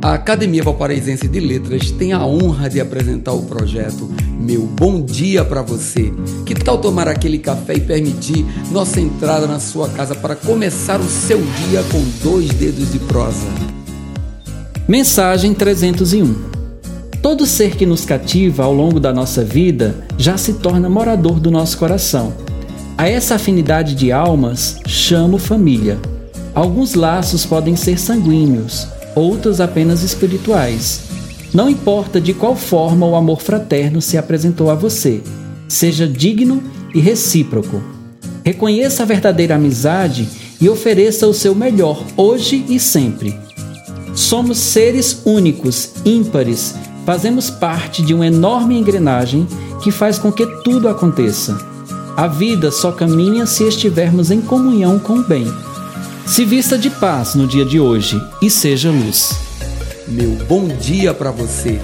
A Academia Valparaísense de Letras tem a honra de apresentar o projeto Meu Bom Dia para Você. Que tal tomar aquele café e permitir nossa entrada na sua casa para começar o seu dia com dois dedos de prosa? Mensagem 301 Todo ser que nos cativa ao longo da nossa vida já se torna morador do nosso coração. A essa afinidade de almas chamo família. Alguns laços podem ser sanguíneos, outros apenas espirituais. Não importa de qual forma o amor fraterno se apresentou a você, seja digno e recíproco. Reconheça a verdadeira amizade e ofereça o seu melhor hoje e sempre. Somos seres únicos, ímpares, fazemos parte de uma enorme engrenagem que faz com que tudo aconteça. A vida só caminha se estivermos em comunhão com o bem. Se vista de paz no dia de hoje e seja luz. Meu bom dia para você